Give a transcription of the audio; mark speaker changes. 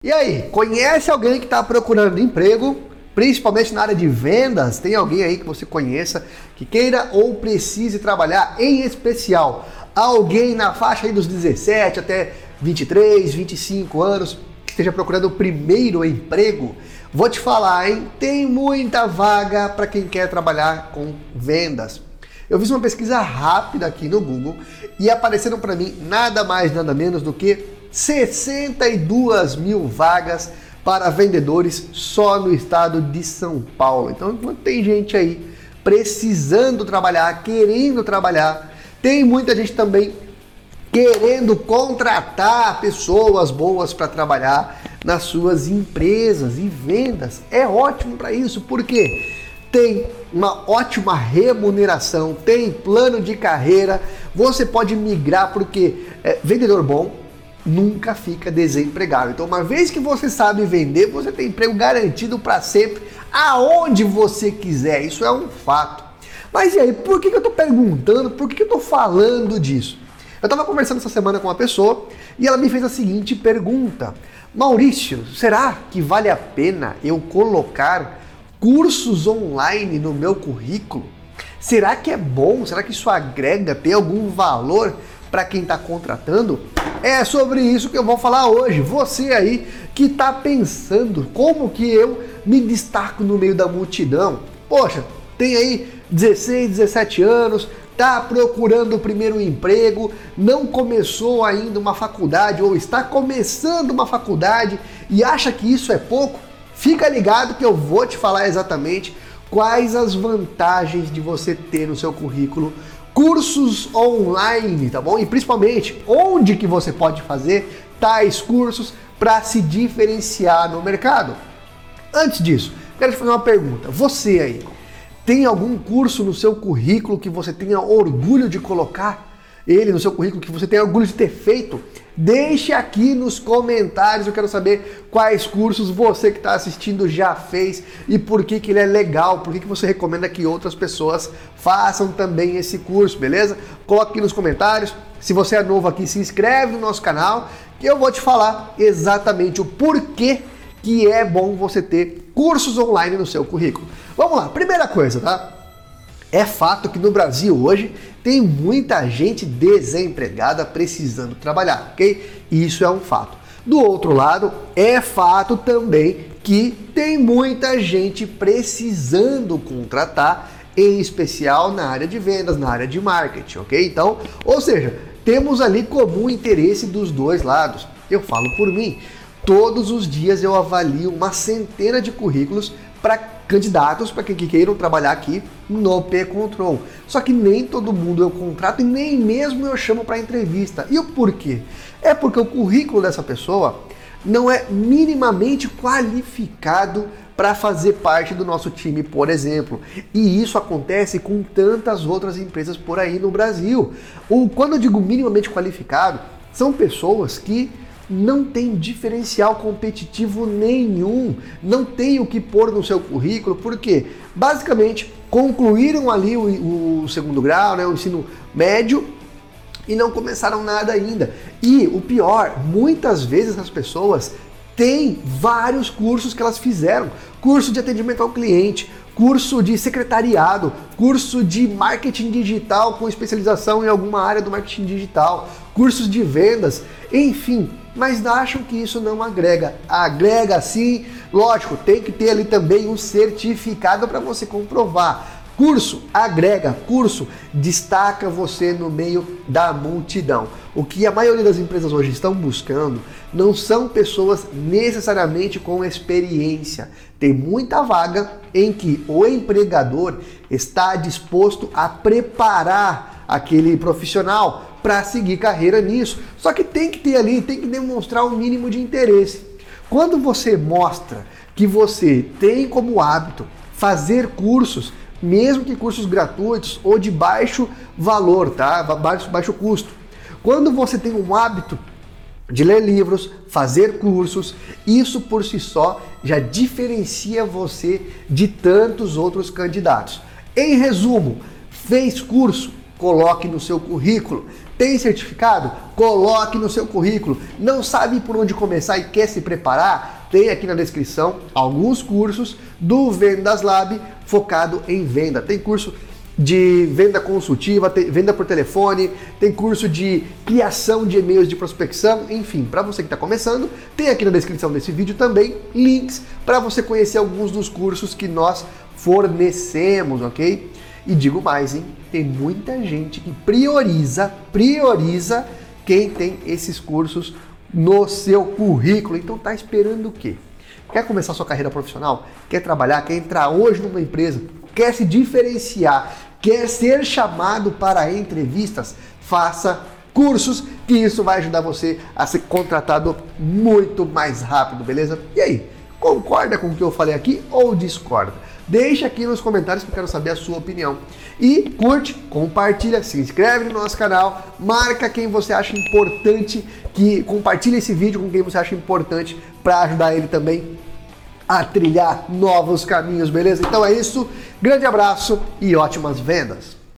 Speaker 1: E aí, conhece alguém que está procurando emprego, principalmente na área de vendas? Tem alguém aí que você conheça que queira ou precise trabalhar, em especial alguém na faixa dos 17 até 23, 25 anos que esteja procurando o primeiro emprego? Vou te falar, hein? Tem muita vaga para quem quer trabalhar com vendas. Eu fiz uma pesquisa rápida aqui no Google e apareceram para mim nada mais, nada menos do que 62 mil vagas para vendedores só no estado de São Paulo. Então, tem gente aí precisando trabalhar, querendo trabalhar, tem muita gente também querendo contratar pessoas boas para trabalhar nas suas empresas e vendas. É ótimo para isso, porque tem uma ótima remuneração, tem plano de carreira, você pode migrar porque é, vendedor bom nunca fica desempregado. Então, uma vez que você sabe vender, você tem emprego garantido para sempre, aonde você quiser. Isso é um fato. Mas e aí, por que, eu estou perguntando, por que, eu estou falando disso? Eu estava conversando essa semana com uma pessoa e ela me fez a seguinte pergunta: Maurício, será que vale a pena eu colocar cursos online no meu currículo? Será que é bom? Será que isso agrega? Tem algum valor para quem está contratando? É sobre isso que eu vou falar hoje. Você aí que está pensando como que eu me destaco no meio da multidão. Poxa, tem aí 16, 17 anos, está procurando o primeiro emprego, não começou ainda uma faculdade ou está começando uma faculdade e acha que isso é pouco, fica ligado que eu vou te falar exatamente quais as vantagens de você ter no seu currículo cursos online, tá bom? E principalmente onde que você pode fazer tais cursos para se diferenciar no mercado. Antes disso, quero te fazer uma pergunta. Você aí, tem algum curso no seu currículo que você tenha orgulho de colocar ele no seu currículo que você tenha orgulho de ter feito? Deixe aqui nos comentários, eu quero saber quais cursos você que está assistindo já fez e por que, que ele é legal, por que, que você recomenda que outras pessoas façam também esse curso, beleza? Coloque aqui nos comentários. Se você é novo aqui, se inscreve no nosso canal que eu vou te falar exatamente o porquê que é bom você ter cursos online no seu currículo. Vamos lá, primeira coisa, tá? É fato que no Brasil hoje tem muita gente desempregada precisando trabalhar, ok? Isso é um fato. Do outro lado, é fato também que tem muita gente precisando contratar, em especial na área de vendas, na área de marketing, ok? Então, ou seja, temos ali comum interesse dos dois lados. Eu falo por mim, todos os dias eu avalio uma centena de currículos para candidatos para que queiram trabalhar aqui no P-Control. Só que nem todo mundo eu contrato e nem mesmo eu chamo para entrevista. E o porquê? É porque o currículo dessa pessoa não é minimamente qualificado para fazer parte do nosso time, por exemplo. E isso acontece com tantas outras empresas por aí no Brasil. Ou quando eu digo minimamente qualificado, são pessoas que não tem diferencial competitivo nenhum, não tem o que pôr no seu currículo, porque basicamente concluíram ali o, o segundo grau, né, o ensino médio e não começaram nada ainda. E o pior, muitas vezes as pessoas têm vários cursos que elas fizeram, curso de atendimento ao cliente, curso de secretariado, curso de marketing digital com especialização em alguma área do marketing digital, cursos de vendas, enfim, mas acham que isso não agrega. Agrega sim, lógico, tem que ter ali também um certificado para você comprovar. Curso agrega, curso destaca você no meio da multidão. O que a maioria das empresas hoje estão buscando não são pessoas necessariamente com experiência. Tem muita vaga em que o empregador está disposto a preparar aquele profissional para seguir carreira nisso. Só que tem que ter ali, tem que demonstrar um mínimo de interesse. Quando você mostra que você tem como hábito fazer cursos, mesmo que cursos gratuitos ou de baixo valor, tá? Baixo, baixo custo. Quando você tem um hábito de ler livros, fazer cursos, isso por si só já diferencia você de tantos outros candidatos. Em resumo, fez curso, coloque no seu currículo. Tem certificado? Coloque no seu currículo. Não sabe por onde começar e quer se preparar? Tem aqui na descrição alguns cursos do Vendas Lab focado em venda. Tem curso de venda consultiva, venda por telefone, tem curso de criação de e-mails de prospecção, enfim, para você que está começando, tem aqui na descrição desse vídeo também links para você conhecer alguns dos cursos que nós fornecemos, ok? E digo mais, hein? Tem muita gente que prioriza, prioriza quem tem esses cursos no seu currículo. Então tá esperando o quê? Quer começar sua carreira profissional? Quer trabalhar? Quer entrar hoje numa empresa? Quer se diferenciar? Quer ser chamado para entrevistas? Faça cursos, que isso vai ajudar você a ser contratado muito mais rápido, beleza? E aí, concorda com o que eu falei aqui ou discorda? Deixa aqui nos comentários que eu quero saber a sua opinião. E curte, compartilha, se inscreve no nosso canal, marca quem você acha importante, que compartilha esse vídeo com quem você acha importante para ajudar ele também a trilhar novos caminhos, beleza? Então é isso. Grande abraço e ótimas vendas.